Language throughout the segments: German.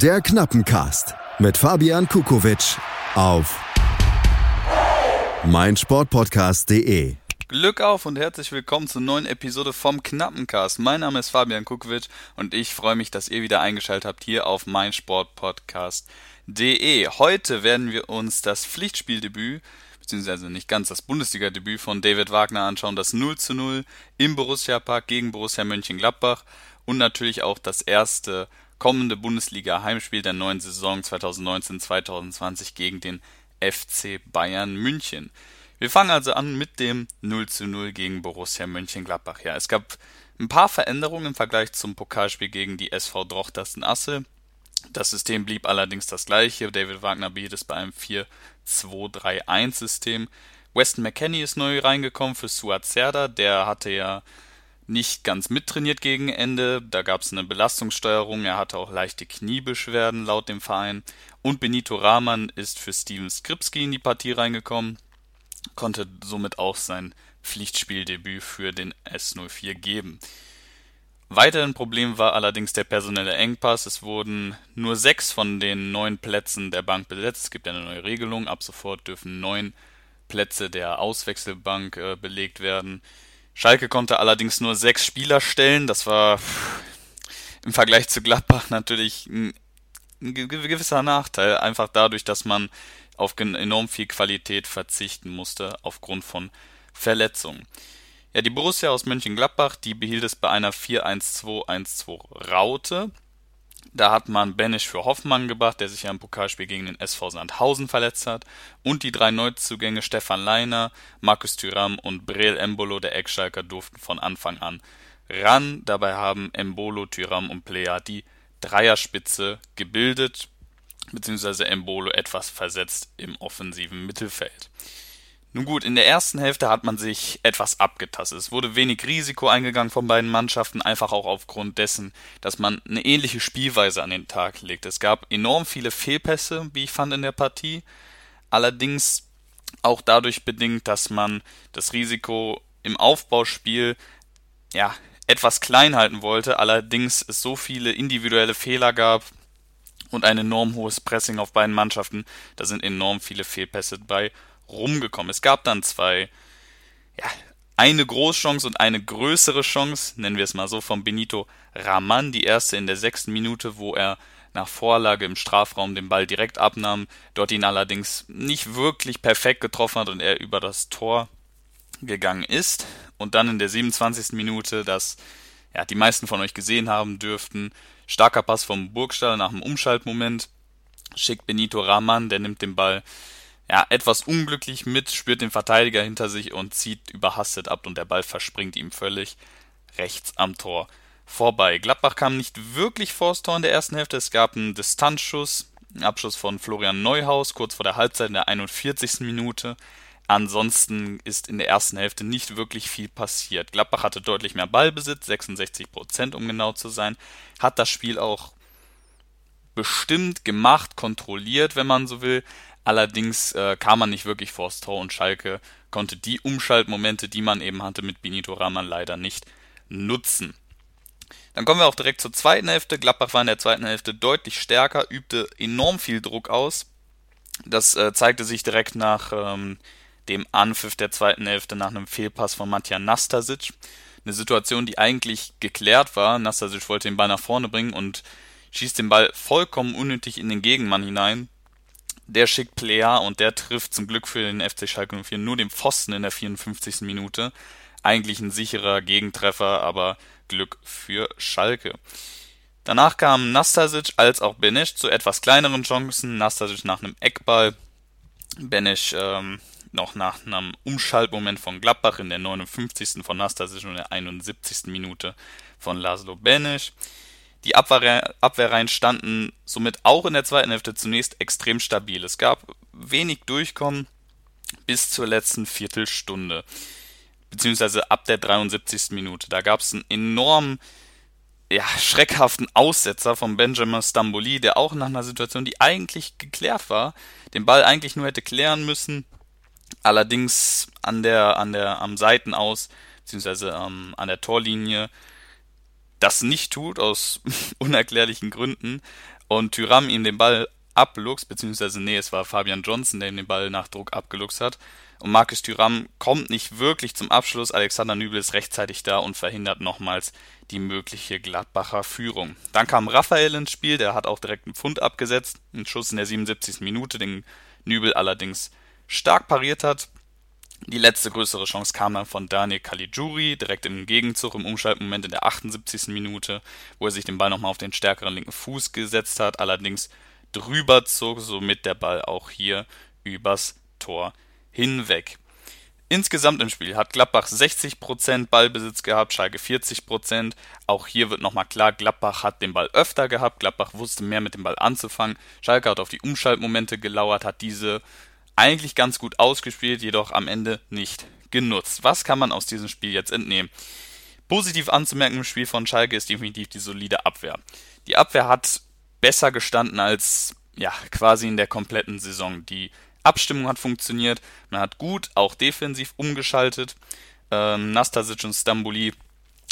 Der Knappencast mit Fabian Kukowitsch auf meinsportpodcast.de. Glück auf und herzlich willkommen zur neuen Episode vom Knappencast. Mein Name ist Fabian Kukowitsch und ich freue mich, dass ihr wieder eingeschaltet habt hier auf meinsportpodcast.de. Heute werden wir uns das Pflichtspieldebüt beziehungsweise nicht ganz das Bundesliga-Debüt von David Wagner anschauen, das 0 zu 0 im Borussia Park gegen Borussia Mönchengladbach und natürlich auch das erste kommende Bundesliga-Heimspiel der neuen Saison 2019-2020 gegen den FC Bayern München. Wir fangen also an mit dem 0 zu 0 gegen Borussia Mönchengladbach. Ja, es gab ein paar Veränderungen im Vergleich zum Pokalspiel gegen die SV Drochtersen Asse. Das System blieb allerdings das gleiche. David Wagner bietet es bei einem 4-2-3-1-System. Weston McKenney ist neu reingekommen für Suat. Der hatte ja nicht ganz mittrainiert gegen Ende. Da gab es eine Belastungssteuerung. Er hatte auch leichte Kniebeschwerden laut dem Verein. Und Benito Rahman ist für Steven Skripski in die Partie reingekommen. Konnte somit auch sein Pflichtspieldebüt für den S04 geben. Weiterhin Problem war allerdings der personelle Engpass. Es wurden nur sechs von den neun Plätzen der Bank besetzt. Es gibt eine neue Regelung. Ab sofort dürfen neun Plätze der Auswechselbank äh, belegt werden. Schalke konnte allerdings nur sechs Spieler stellen. Das war im Vergleich zu Gladbach natürlich ein, gewisser Nachteil. Einfach dadurch, dass man auf enorm viel Qualität verzichten musste aufgrund von Verletzungen. Ja, die Borussia aus Mönchengladbach, die behielt es bei einer 4-1-2-1-2 Raute. Da hat man Benisch für Hoffmann gebracht, der sich ja im Pokalspiel gegen den SV Sandhausen verletzt hat. Und die drei Neuzugänge Stefan Leiner, Markus Thüram und Breel Embolo, der Eckschalker, durften von Anfang an ran. Dabei haben Embolo, Thüram und Plea die Dreierspitze gebildet, beziehungsweise Embolo etwas versetzt im offensiven Mittelfeld. Nun gut, in der ersten Hälfte hat man sich etwas abgetastet. Es wurde wenig Risiko eingegangen von beiden Mannschaften, einfach auch aufgrund dessen, dass man eine ähnliche Spielweise an den Tag legt. Es gab enorm viele Fehlpässe, wie ich fand, in der Partie. Allerdings auch dadurch bedingt, dass man das Risiko im Aufbauspiel ja etwas klein halten wollte, allerdings es so viele individuelle Fehler gab und ein enorm hohes Pressing auf beiden Mannschaften, da sind enorm viele Fehlpässe bei rumgekommen. Es gab dann zwei, ja, eine Großchance und eine größere Chance, nennen wir es mal so, von Benito Raman, die erste in der sechsten Minute, wo er nach Vorlage im Strafraum den Ball direkt abnahm, dort ihn allerdings nicht wirklich perfekt getroffen hat und er über das Tor gegangen ist. Und dann in der 27. Minute, das ja, die meisten von euch gesehen haben dürften, starker Pass vom Burgstaller nach dem Umschaltmoment, schickt Benito Rahman, der nimmt den Ball ja, etwas unglücklich mit, spürt den Verteidiger hinter sich und zieht überhastet ab und der Ball verspringt ihm völlig rechts am Tor vorbei. Gladbach kam nicht wirklich vors Tor in der ersten Hälfte. Es gab einen Distanzschuss, einen Abschuss von Florian Neuhaus kurz vor der Halbzeit in der 41. Minute. Ansonsten ist in der ersten Hälfte nicht wirklich viel passiert. Gladbach hatte deutlich mehr Ballbesitz, 66 Prozent um genau zu sein, hat das Spiel auch bestimmt gemacht, kontrolliert, wenn man so will, Allerdings äh, kam man nicht wirklich vors Tor und Schalke konnte die Umschaltmomente, die man eben hatte mit Benito Rahman leider nicht nutzen. Dann kommen wir auch direkt zur zweiten Hälfte. Gladbach war in der zweiten Hälfte deutlich stärker, übte enorm viel Druck aus. Das äh, zeigte sich direkt nach ähm, dem Anpfiff der zweiten Hälfte nach einem Fehlpass von Matja Nastasic. Eine Situation, die eigentlich geklärt war. Nastasic wollte den Ball nach vorne bringen und schießt den Ball vollkommen unnötig in den Gegenmann hinein der schickt Plea und der trifft zum Glück für den FC Schalke 04 nur den Pfosten in der 54. Minute. Eigentlich ein sicherer Gegenttreffer, aber Glück für Schalke. Danach kamen Nastasic als auch Benesch zu etwas kleineren Chancen. Nastasic nach einem Eckball, Benesch ähm, noch nach einem Umschaltmoment von Gladbach in der 59. von Nastasic und der 71. Minute von Laszlo Benesch. Die Abwehr, Abwehrreihen standen somit auch in der zweiten Hälfte zunächst extrem stabil. Es gab wenig Durchkommen bis zur letzten Viertelstunde, beziehungsweise ab der 73. Minute. Da gab es einen enormen, ja, schreckhaften Aussetzer von Benjamin Stamboli, der auch nach einer Situation, die eigentlich geklärt war, den Ball eigentlich nur hätte klären müssen, allerdings an der, an der, am Seitenaus, beziehungsweise ähm, an der Torlinie das nicht tut, aus unerklärlichen Gründen. und Tyram ihm den Ball abluchst, beziehungsweise nee, es war Fabian Johnson, der ihm den Ball nach Druck abgeluchst hat. Und Markus Thüram kommt nicht wirklich zum Abschluss. Alexander Nübel ist rechtzeitig da und verhindert nochmals die mögliche Gladbacher Führung. Dann kam Raphael ins Spiel, der hat auch direkt einen Pfund abgesetzt. Ein Schuss in der 77. Minute, den Nübel allerdings stark pariert hat. Die letzte größere Chance kam dann von Daniel Caligiuri, direkt im Gegenzug im Umschaltmoment in der 78. Minute, wo er sich den Ball nochmal auf den stärkeren linken Fuß gesetzt hat, allerdings drüber zog, somit der Ball auch hier übers Tor hinweg. Insgesamt im Spiel hat Gladbach 60% Ballbesitz gehabt, Schalke 40%. Auch hier wird nochmal klar, Gladbach hat den Ball öfter gehabt, Gladbach wusste mehr mit dem Ball anzufangen. Schalke hat auf die Umschaltmomente gelauert, hat diese eigentlich ganz gut ausgespielt, jedoch am Ende nicht genutzt. Was kann man aus diesem Spiel jetzt entnehmen? Positiv anzumerken im Spiel von Schalke ist definitiv die solide Abwehr. Die Abwehr hat besser gestanden als ja quasi in der kompletten Saison. Die Abstimmung hat funktioniert, man hat gut auch defensiv umgeschaltet. Ähm, Nastasic und Stambuli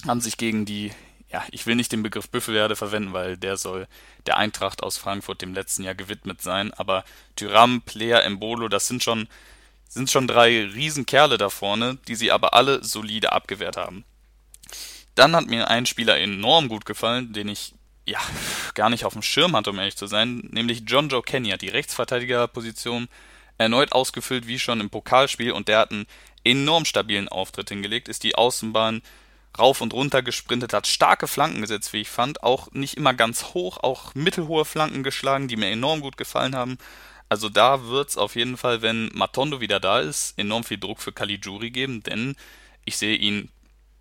haben sich gegen die, ja, ich will nicht den Begriff Büffelwerde verwenden, weil der soll der Eintracht aus Frankfurt dem letzten Jahr gewidmet sein, aber Tyram, Player, Embolo, das sind schon, sind schon drei Riesenkerle da vorne, die sie aber alle solide abgewehrt haben. Dann hat mir ein Spieler enorm gut gefallen, den ich ja gar nicht auf dem Schirm hatte, um ehrlich zu sein, nämlich John Joe Kenya, die Rechtsverteidigerposition erneut ausgefüllt wie schon im Pokalspiel und der hat einen enorm stabilen Auftritt hingelegt, ist die Außenbahn rauf und runter gesprintet, hat starke Flanken gesetzt, wie ich fand, auch nicht immer ganz hoch, auch mittelhohe Flanken geschlagen, die mir enorm gut gefallen haben. Also da wird's auf jeden Fall, wenn Matondo wieder da ist, enorm viel Druck für Caligiuri geben, denn ich sehe ihn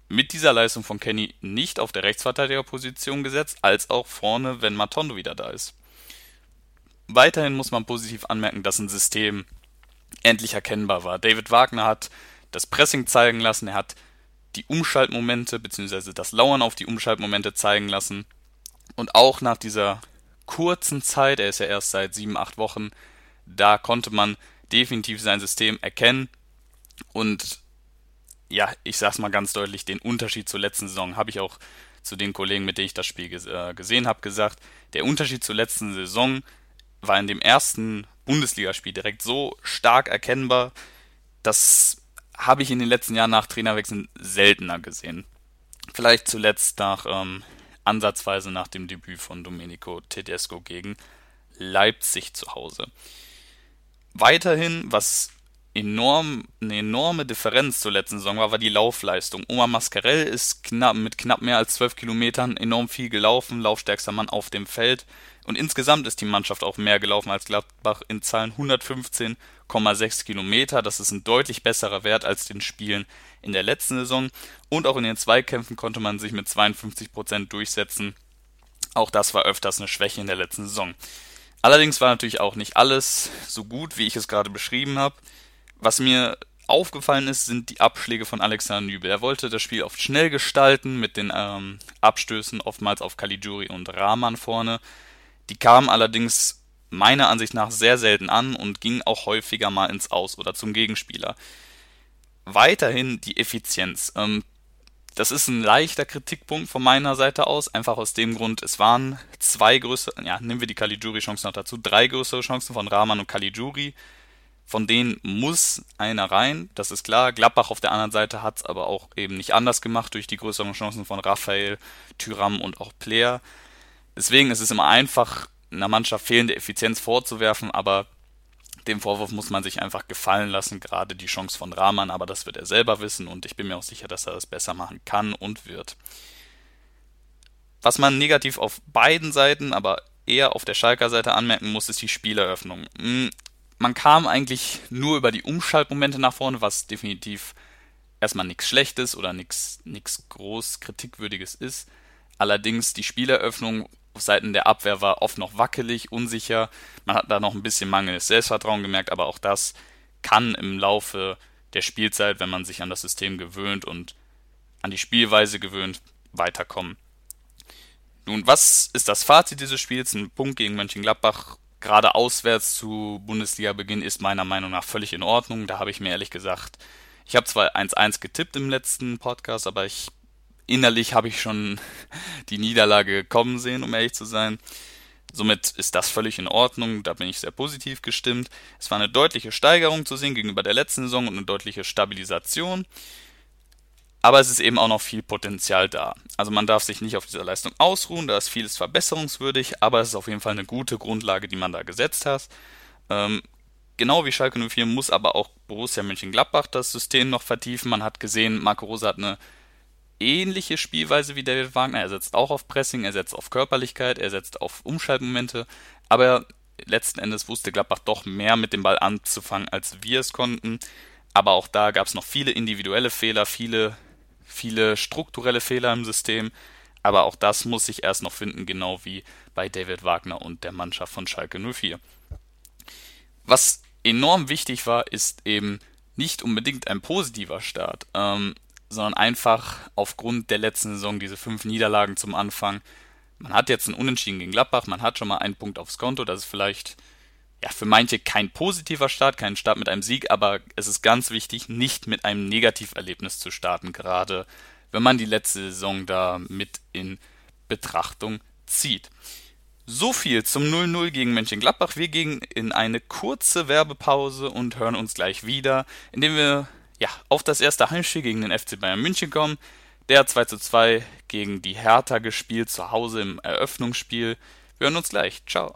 mit dieser Leistung von Kenny nicht auf der Rechtsverteidigerposition gesetzt, als auch vorne, wenn Matondo wieder da ist. Weiterhin muss man positiv anmerken, dass ein System endlich erkennbar war. David Wagner hat das Pressing zeigen lassen, er hat die Umschaltmomente bzw. das Lauern auf die Umschaltmomente zeigen lassen. Und auch nach dieser kurzen Zeit, er ist ja erst seit sieben, acht Wochen, da konnte man definitiv sein System erkennen. Und ja, ich sag's mal ganz deutlich, den Unterschied zur letzten Saison habe ich auch zu den Kollegen, mit denen ich das Spiel äh, gesehen habe, gesagt. Der Unterschied zur letzten Saison war in dem ersten Bundesligaspiel direkt so stark erkennbar, das habe ich in den letzten Jahren nach Trainerwechseln seltener gesehen. Vielleicht zuletzt nach ähm, ansatzweise nach dem Debüt von Domenico Tedesco gegen Leipzig zu Hause. Weiterhin, was enorm, eine enorme Differenz zur letzten Saison war, war die Laufleistung. Oma Mascarell ist knapp, mit knapp mehr als 12 Kilometern enorm viel gelaufen, laufstärkster Mann auf dem Feld. Und insgesamt ist die Mannschaft auch mehr gelaufen als Gladbach in Zahlen 115,6 Kilometer. Das ist ein deutlich besserer Wert als den Spielen in der letzten Saison. Und auch in den Zweikämpfen konnte man sich mit 52 Prozent durchsetzen. Auch das war öfters eine Schwäche in der letzten Saison. Allerdings war natürlich auch nicht alles so gut, wie ich es gerade beschrieben habe. Was mir aufgefallen ist, sind die Abschläge von Alexander Nübel. Er wollte das Spiel oft schnell gestalten, mit den ähm, Abstößen oftmals auf Caligiuri und Rahman vorne. Die kamen allerdings meiner Ansicht nach sehr selten an und gingen auch häufiger mal ins Aus oder zum Gegenspieler. Weiterhin die Effizienz. Ähm, das ist ein leichter Kritikpunkt von meiner Seite aus, einfach aus dem Grund, es waren zwei größere, ja, nehmen wir die Caligiuri-Chancen noch dazu, drei größere Chancen von Rahman und Caligiuri. Von denen muss einer rein, das ist klar. Gladbach auf der anderen Seite hat es aber auch eben nicht anders gemacht durch die größeren Chancen von Raphael, Tyram und auch Player. Deswegen ist es immer einfach, einer Mannschaft fehlende Effizienz vorzuwerfen, aber dem Vorwurf muss man sich einfach gefallen lassen, gerade die Chance von Rahman, aber das wird er selber wissen und ich bin mir auch sicher, dass er das besser machen kann und wird. Was man negativ auf beiden Seiten, aber eher auf der Schalker Seite anmerken muss, ist die Spieleröffnung. Man kam eigentlich nur über die Umschaltmomente nach vorne, was definitiv erstmal nichts Schlechtes oder nichts groß kritikwürdiges ist. Allerdings die Spieleröffnung auf Seiten der Abwehr war oft noch wackelig, unsicher. Man hat da noch ein bisschen mangelndes Selbstvertrauen gemerkt, aber auch das kann im Laufe der Spielzeit, wenn man sich an das System gewöhnt und an die Spielweise gewöhnt, weiterkommen. Nun, was ist das Fazit dieses Spiels? Ein Punkt gegen Mönchengladbach, gerade auswärts zu Bundesliga-Beginn, ist meiner Meinung nach völlig in Ordnung. Da habe ich mir ehrlich gesagt, ich habe zwar 1-1 getippt im letzten Podcast, aber ich innerlich habe ich schon die Niederlage kommen sehen, um ehrlich zu sein. Somit ist das völlig in Ordnung, da bin ich sehr positiv gestimmt. Es war eine deutliche Steigerung zu sehen gegenüber der letzten Saison und eine deutliche Stabilisation. Aber es ist eben auch noch viel Potenzial da. Also man darf sich nicht auf dieser Leistung ausruhen, da ist vieles verbesserungswürdig, aber es ist auf jeden Fall eine gute Grundlage, die man da gesetzt hat. Ähm, genau wie Schalke 04 muss aber auch Borussia Mönchengladbach das System noch vertiefen. Man hat gesehen, Marco Rose hat eine ähnliche Spielweise wie David Wagner. Er setzt auch auf Pressing, er setzt auf Körperlichkeit, er setzt auf Umschaltmomente, aber letzten Endes wusste Gladbach doch mehr mit dem Ball anzufangen, als wir es konnten. Aber auch da gab es noch viele individuelle Fehler, viele viele strukturelle Fehler im System, aber auch das muss sich erst noch finden, genau wie bei David Wagner und der Mannschaft von Schalke 04. Was enorm wichtig war, ist eben nicht unbedingt ein positiver Start, ähm, sondern einfach aufgrund der letzten Saison diese fünf Niederlagen zum Anfang. Man hat jetzt einen Unentschieden gegen Gladbach, man hat schon mal einen Punkt aufs Konto, das ist vielleicht ja, für manche kein positiver Start, kein Start mit einem Sieg, aber es ist ganz wichtig, nicht mit einem Negativerlebnis zu starten, gerade wenn man die letzte Saison da mit in Betrachtung zieht. So viel zum 0-0 gegen Mönchengladbach. Wir gehen in eine kurze Werbepause und hören uns gleich wieder, indem wir ja, auf das erste Heimspiel gegen den FC Bayern München kommen. Der 2-2 gegen die Hertha gespielt, zu Hause im Eröffnungsspiel. Wir hören uns gleich. Ciao.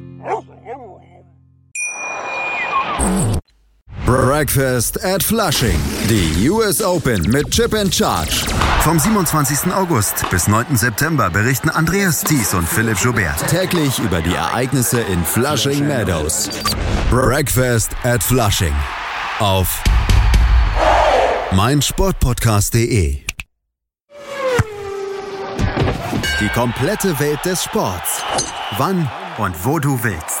Breakfast at Flushing. Die US Open mit Chip and Charge. Vom 27. August bis 9. September berichten Andreas Thies und Philipp Joubert. Täglich über die Ereignisse in Flushing Meadows. Breakfast at Flushing. Auf meinsportpodcast.de. Die komplette Welt des Sports. Wann und wo du willst.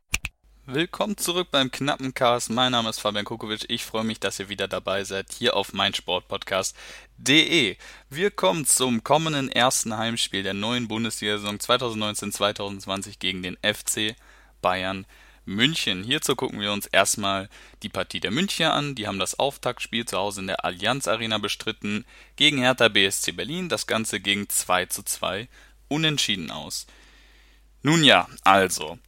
Willkommen zurück beim knappen Cast. Mein Name ist Fabian Kukovic. Ich freue mich, dass ihr wieder dabei seid hier auf meinsportpodcast.de. Wir kommen zum kommenden ersten Heimspiel der neuen Bundesliga-Saison 2019-2020 gegen den FC Bayern München. Hierzu gucken wir uns erstmal die Partie der Münchner an. Die haben das Auftaktspiel zu Hause in der Allianz Arena bestritten gegen Hertha BSC Berlin. Das Ganze ging 2 zu 2 unentschieden aus. Nun ja, also,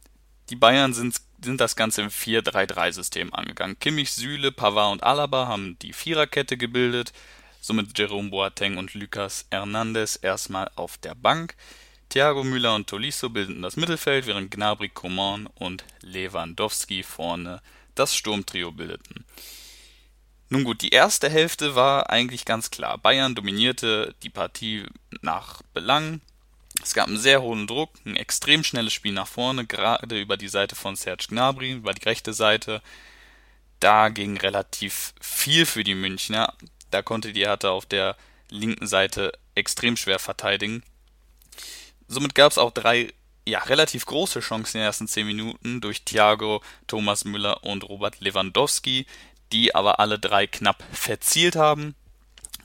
die Bayern sind sind das Ganze im 4-3-3-System angegangen. Kimmich, Süle, Pavard und Alaba haben die Viererkette gebildet, somit Jerome Boateng und Lucas Hernandez erstmal auf der Bank. Thiago Müller und Tolisso bildeten das Mittelfeld, während Gnabry, Coman und Lewandowski vorne das Sturmtrio bildeten. Nun gut, die erste Hälfte war eigentlich ganz klar. Bayern dominierte die Partie nach Belang, es gab einen sehr hohen Druck, ein extrem schnelles Spiel nach vorne, gerade über die Seite von Serge Gnabry, über die rechte Seite. Da ging relativ viel für die Münchner. Da konnte die Hertha auf der linken Seite extrem schwer verteidigen. Somit gab es auch drei ja, relativ große Chancen in den ersten zehn Minuten durch Thiago, Thomas Müller und Robert Lewandowski, die aber alle drei knapp verzielt haben.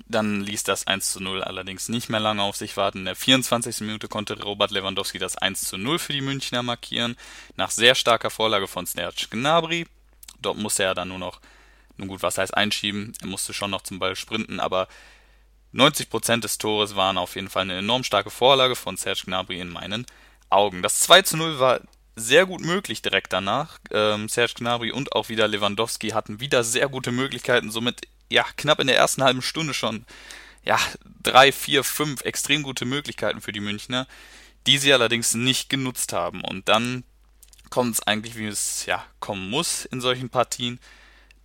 Dann ließ das 1 zu 0 allerdings nicht mehr lange auf sich warten. In der 24. Minute konnte Robert Lewandowski das 1 zu 0 für die Münchner markieren, nach sehr starker Vorlage von Serge Gnabry. Dort musste er dann nur noch, nun gut, was heißt einschieben, er musste schon noch zum Ball sprinten, aber 90% des Tores waren auf jeden Fall eine enorm starke Vorlage von Serge Gnabry in meinen Augen. Das 2 zu 0 war sehr gut möglich direkt danach. Ähm, Serge Gnabry und auch wieder Lewandowski hatten wieder sehr gute Möglichkeiten, somit ja, knapp in der ersten halben Stunde schon, ja, drei, vier, fünf extrem gute Möglichkeiten für die Münchner, die sie allerdings nicht genutzt haben. Und dann kommt es eigentlich, wie es ja kommen muss in solchen Partien.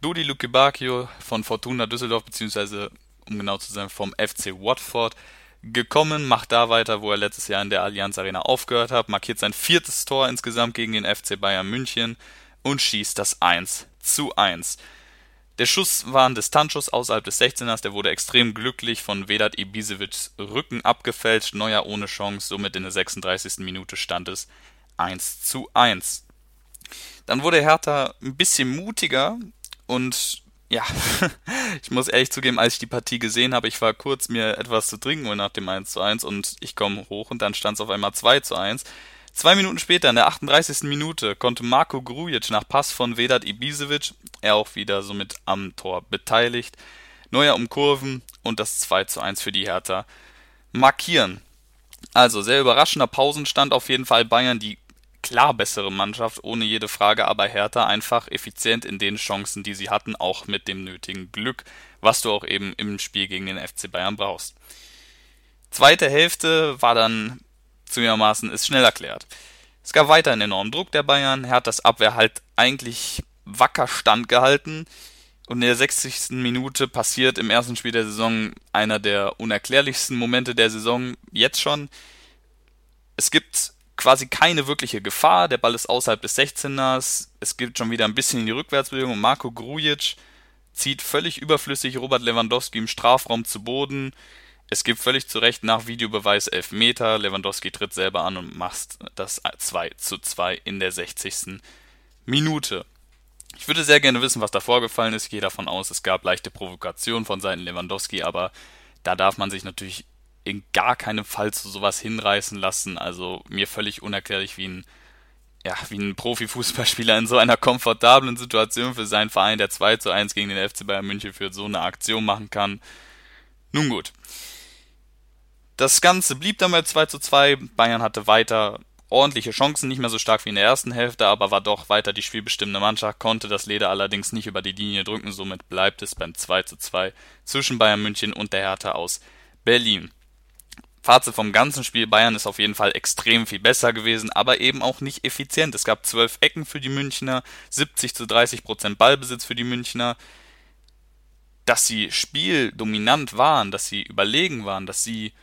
Dodi Lukebakio von Fortuna Düsseldorf, beziehungsweise, um genau zu sein, vom FC Watford, gekommen, macht da weiter, wo er letztes Jahr in der Allianz Arena aufgehört hat, markiert sein viertes Tor insgesamt gegen den FC Bayern München und schießt das 1 zu 1. Der Schuss war ein Distanzschuss außerhalb des 16ers, der wurde extrem glücklich von Vedat Ibisevics Rücken abgefälscht, Neuer ohne Chance, somit in der 36. Minute stand es 1 zu 1. Dann wurde Hertha ein bisschen mutiger und ja, ich muss ehrlich zugeben, als ich die Partie gesehen habe, ich war kurz mir etwas zu trinken nach dem 1 zu 1 und ich komme hoch und dann stand es auf einmal 2 zu 1. Zwei Minuten später, in der 38. Minute, konnte Marco Grujic nach Pass von Vedat Ibisevic, er auch wieder somit am Tor beteiligt, Neuer umkurven und das 2 zu 1 für die Hertha markieren. Also sehr überraschender Pausenstand auf jeden Fall. Bayern die klar bessere Mannschaft, ohne jede Frage, aber Hertha einfach effizient in den Chancen, die sie hatten, auch mit dem nötigen Glück, was du auch eben im Spiel gegen den FC Bayern brauchst. Zweite Hälfte war dann zugegebenermaßen ist schnell erklärt. Es gab weiter einen enormen Druck der Bayern, er hat das Abwehr halt eigentlich wacker standgehalten und in der 60. Minute passiert im ersten Spiel der Saison einer der unerklärlichsten Momente der Saison jetzt schon. Es gibt quasi keine wirkliche Gefahr, der Ball ist außerhalb des 16ers, es gibt schon wieder ein bisschen in die Rückwärtsbewegung Marco Grujic zieht völlig überflüssig Robert Lewandowski im Strafraum zu Boden, es gibt völlig zu Recht nach Videobeweis Elfmeter. Lewandowski tritt selber an und macht das 2 zu 2 in der 60. Minute. Ich würde sehr gerne wissen, was da vorgefallen ist. Ich gehe davon aus, es gab leichte Provokationen von Seiten Lewandowski, aber da darf man sich natürlich in gar keinem Fall zu sowas hinreißen lassen. Also mir völlig unerklärlich, wie ein, ja, wie ein Profifußballspieler in so einer komfortablen Situation für seinen Verein, der 2 zu 1 gegen den FC Bayern München führt, so eine Aktion machen kann. Nun gut. Das Ganze blieb dann bei 2 zu 2. Bayern hatte weiter ordentliche Chancen, nicht mehr so stark wie in der ersten Hälfte, aber war doch weiter die spielbestimmende Mannschaft, konnte das Leder allerdings nicht über die Linie drücken, somit bleibt es beim 2 zu 2 zwischen Bayern München und der Hertha aus Berlin. Fazit vom ganzen Spiel, Bayern ist auf jeden Fall extrem viel besser gewesen, aber eben auch nicht effizient. Es gab 12 Ecken für die Münchner, 70 zu 30 Prozent Ballbesitz für die Münchner. Dass sie spieldominant waren, dass sie überlegen waren, dass sie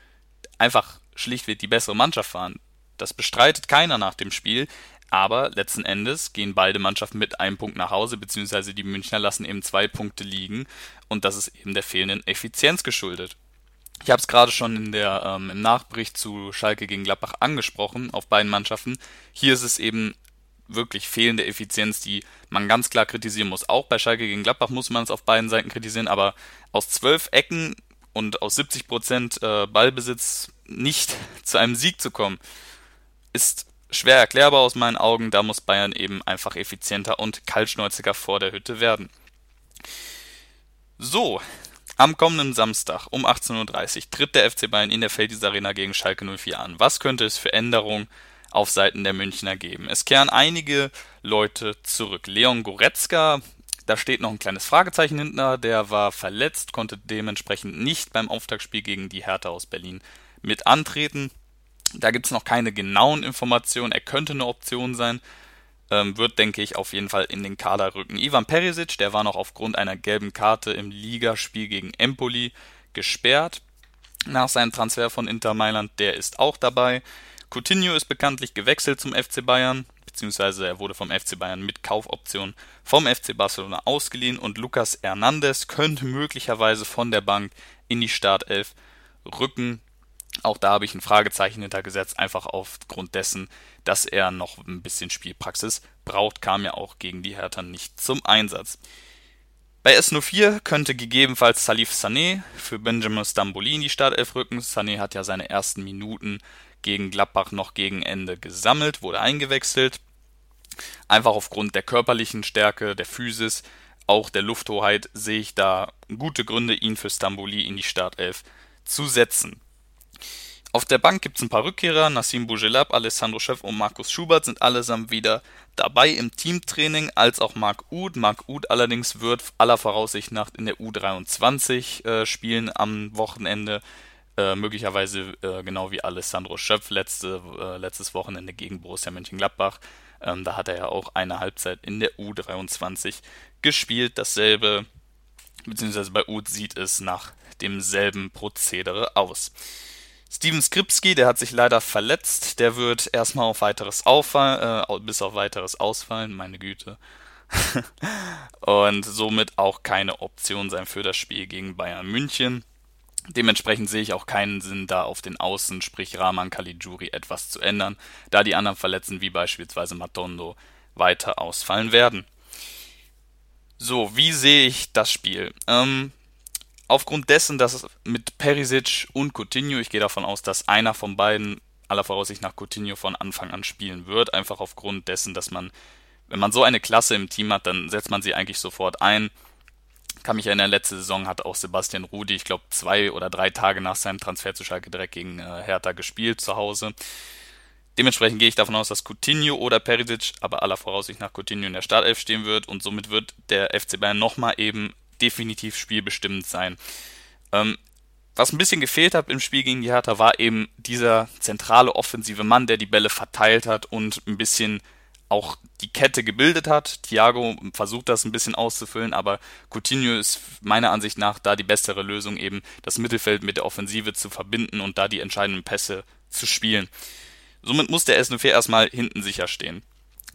einfach schlichtweg die bessere Mannschaft waren. Das bestreitet keiner nach dem Spiel, aber letzten Endes gehen beide Mannschaften mit einem Punkt nach Hause, beziehungsweise die Münchner lassen eben zwei Punkte liegen und das ist eben der fehlenden Effizienz geschuldet. Ich habe es gerade schon in der, ähm, im Nachbericht zu Schalke gegen Gladbach angesprochen, auf beiden Mannschaften. Hier ist es eben wirklich fehlende Effizienz, die man ganz klar kritisieren muss. Auch bei Schalke gegen Gladbach muss man es auf beiden Seiten kritisieren, aber aus zwölf Ecken und aus 70% äh, Ballbesitz nicht zu einem Sieg zu kommen, ist schwer erklärbar aus meinen Augen. Da muss Bayern eben einfach effizienter und kaltschnäuziger vor der Hütte werden. So, am kommenden Samstag um 18.30 Uhr tritt der FC Bayern in der Feldis Arena gegen Schalke 04 an. Was könnte es für Änderungen auf Seiten der Münchner geben? Es kehren einige Leute zurück. Leon Goretzka da steht noch ein kleines Fragezeichen hinter. Der war verletzt, konnte dementsprechend nicht beim Auftaktspiel gegen die Hertha aus Berlin mit antreten. Da gibt es noch keine genauen Informationen. Er könnte eine Option sein. Ähm, wird, denke ich, auf jeden Fall in den Kader rücken. Ivan Perisic, der war noch aufgrund einer gelben Karte im Ligaspiel gegen Empoli gesperrt. Nach seinem Transfer von Inter Mailand, der ist auch dabei. Coutinho ist bekanntlich gewechselt zum FC Bayern beziehungsweise er wurde vom FC Bayern mit Kaufoption vom FC Barcelona ausgeliehen und Lucas Hernandez könnte möglicherweise von der Bank in die Startelf rücken. Auch da habe ich ein Fragezeichen hintergesetzt, einfach aufgrund dessen, dass er noch ein bisschen Spielpraxis braucht, kam ja auch gegen die Hertha nicht zum Einsatz. Bei S04 könnte gegebenenfalls Salif Sané für Benjamin Stamboli in die Startelf rücken. Sané hat ja seine ersten Minuten gegen Gladbach noch gegen Ende gesammelt, wurde eingewechselt. Einfach aufgrund der körperlichen Stärke, der Physis, auch der Lufthoheit sehe ich da gute Gründe, ihn für Stamboli in die Startelf zu setzen. Auf der Bank gibt es ein paar Rückkehrer. Nassim Bougelab, Alessandro Schöff und Markus Schubert sind allesamt wieder dabei im Teamtraining, als auch Marc Uth. Marc Uth allerdings wird aller Voraussicht nach in der U23 äh, spielen am Wochenende. Äh, möglicherweise äh, genau wie Alessandro Schöpf letzte, äh, letztes Wochenende gegen Borussia Mönchengladbach. Ähm, da hat er ja auch eine Halbzeit in der U23 gespielt. Dasselbe, beziehungsweise bei U sieht es nach demselben Prozedere aus. Steven Skripski, der hat sich leider verletzt. Der wird erstmal auf weiteres Auffallen, äh, bis auf weiteres ausfallen, meine Güte. und somit auch keine Option sein für das Spiel gegen Bayern München. Dementsprechend sehe ich auch keinen Sinn, da auf den Außen, sprich Rahman Caligiuri, etwas zu ändern, da die anderen Verletzten wie beispielsweise Matondo weiter ausfallen werden. So, wie sehe ich das Spiel? Ähm, aufgrund dessen, dass mit Perisic und Coutinho, ich gehe davon aus, dass einer von beiden aller Voraussicht nach Coutinho von Anfang an spielen wird, einfach aufgrund dessen, dass man, wenn man so eine Klasse im Team hat, dann setzt man sie eigentlich sofort ein kann mich erinnern, letzte Saison hat auch Sebastian Rudi, ich glaube, zwei oder drei Tage nach seinem Transfer zu Schalke direkt gegen äh, Hertha gespielt zu Hause. Dementsprechend gehe ich davon aus, dass Coutinho oder Perisic, aber aller Voraussicht nach Coutinho in der Startelf stehen wird und somit wird der FC Bayern nochmal eben definitiv spielbestimmend sein. Ähm, was ein bisschen gefehlt hat im Spiel gegen die Hertha war eben dieser zentrale offensive Mann, der die Bälle verteilt hat und ein bisschen auch die Kette gebildet hat. Thiago versucht das ein bisschen auszufüllen, aber Coutinho ist meiner Ansicht nach da die bessere Lösung, eben das Mittelfeld mit der Offensive zu verbinden und da die entscheidenden Pässe zu spielen. Somit muss der S04 erstmal hinten sicher stehen.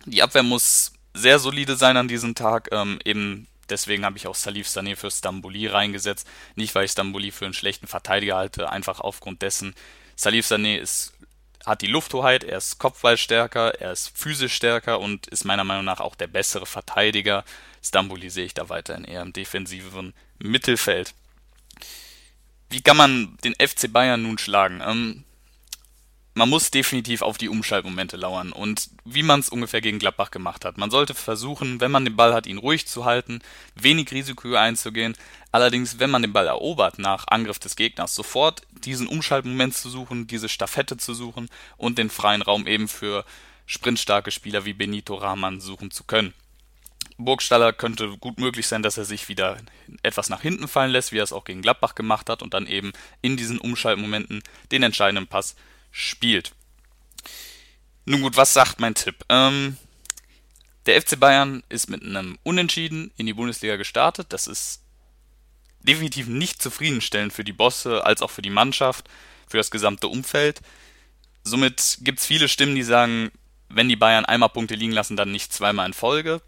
Die Abwehr muss sehr solide sein an diesem Tag. Ähm, eben deswegen habe ich auch Salif Sané für Stambouli reingesetzt. Nicht, weil ich Stambouli für einen schlechten Verteidiger halte, einfach aufgrund dessen. Salif Sané ist hat die Lufthoheit, er ist Kopfballstärker, er ist physisch stärker und ist meiner Meinung nach auch der bessere Verteidiger. Stambuli sehe ich da weiterhin eher im defensiven Mittelfeld. Wie kann man den FC Bayern nun schlagen? Ähm, man muss definitiv auf die Umschaltmomente lauern und wie man es ungefähr gegen Gladbach gemacht hat. Man sollte versuchen, wenn man den Ball hat, ihn ruhig zu halten, wenig Risiko einzugehen. Allerdings, wenn man den Ball erobert nach Angriff des Gegners, sofort diesen Umschaltmoment zu suchen, diese Staffette zu suchen und den freien Raum eben für sprintstarke Spieler wie Benito Rahman suchen zu können. Burgstaller könnte gut möglich sein, dass er sich wieder etwas nach hinten fallen lässt, wie er es auch gegen Gladbach gemacht hat und dann eben in diesen Umschaltmomenten den entscheidenden Pass spielt. Nun gut, was sagt mein Tipp? Ähm, der FC Bayern ist mit einem Unentschieden in die Bundesliga gestartet. Das ist definitiv nicht zufriedenstellend für die Bosse als auch für die Mannschaft, für das gesamte Umfeld. Somit gibt es viele Stimmen, die sagen, wenn die Bayern einmal Punkte liegen lassen, dann nicht zweimal in Folge.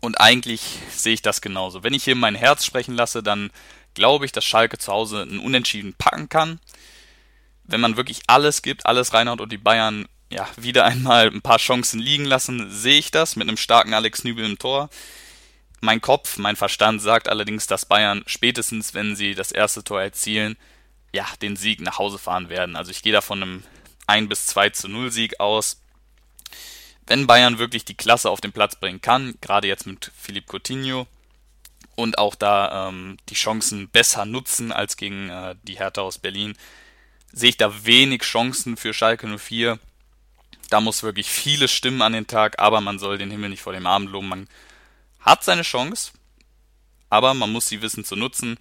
Und eigentlich sehe ich das genauso. Wenn ich hier mein Herz sprechen lasse, dann glaube ich, dass Schalke zu Hause einen Unentschieden packen kann wenn man wirklich alles gibt, alles reinhaut und die Bayern ja wieder einmal ein paar Chancen liegen lassen, sehe ich das mit einem starken Alex Nübel im Tor. Mein Kopf, mein Verstand sagt allerdings, dass Bayern spätestens, wenn sie das erste Tor erzielen, ja, den Sieg nach Hause fahren werden. Also ich gehe da von einem 1 bis 2 zu 0 Sieg aus. Wenn Bayern wirklich die Klasse auf den Platz bringen kann, gerade jetzt mit Philipp Coutinho und auch da ähm, die Chancen besser nutzen als gegen äh, die Hertha aus Berlin, sehe ich da wenig Chancen für Schalke 04. Da muss wirklich viele stimmen an den Tag, aber man soll den Himmel nicht vor dem Abend loben. Man hat seine Chance, aber man muss sie wissen zu nutzen.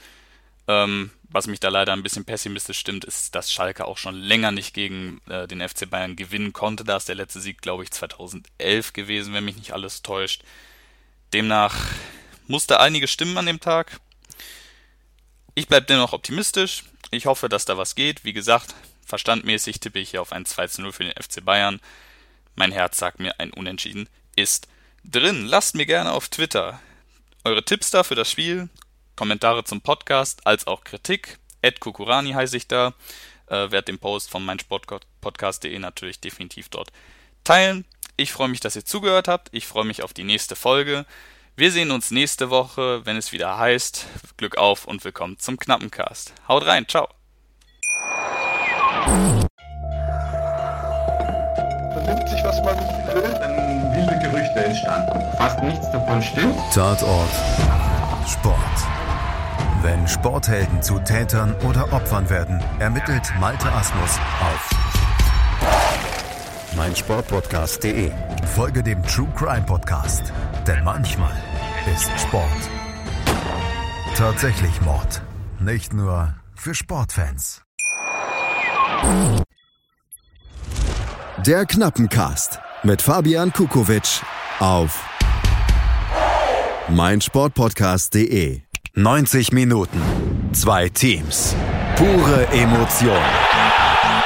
Ähm, was mich da leider ein bisschen pessimistisch stimmt, ist, dass Schalke auch schon länger nicht gegen äh, den FC Bayern gewinnen konnte. Da ist der letzte Sieg, glaube ich, 2011 gewesen, wenn mich nicht alles täuscht. Demnach musste einige stimmen an dem Tag. Ich bleibe dennoch optimistisch. Ich hoffe, dass da was geht. Wie gesagt, verstandmäßig tippe ich hier auf ein 2 zu 0 für den FC Bayern. Mein Herz sagt mir, ein Unentschieden ist drin. Lasst mir gerne auf Twitter eure Tipps da für das Spiel, Kommentare zum Podcast, als auch Kritik. Ed Kukurani heiße ich da. Äh, werde den Post von meinsportpodcast.de natürlich definitiv dort teilen. Ich freue mich, dass ihr zugehört habt. Ich freue mich auf die nächste Folge. Wir sehen uns nächste Woche, wenn es wieder heißt, Glück auf und willkommen zum Knappencast. Haut rein, ciao. Vernimmt sich, was man will, dann wilde Gerüchte entstanden. Fast nichts davon stimmt. Tatort Sport. Wenn Sporthelden zu Tätern oder Opfern werden, ermittelt Malte Asmus auf meinsportpodcast.de. Folge dem True Crime Podcast, denn manchmal ist Sport tatsächlich Mord. Nicht nur für Sportfans. Der Knappencast mit Fabian Kukowitsch auf meinsportpodcast.de. 90 Minuten, zwei Teams, pure Emotion.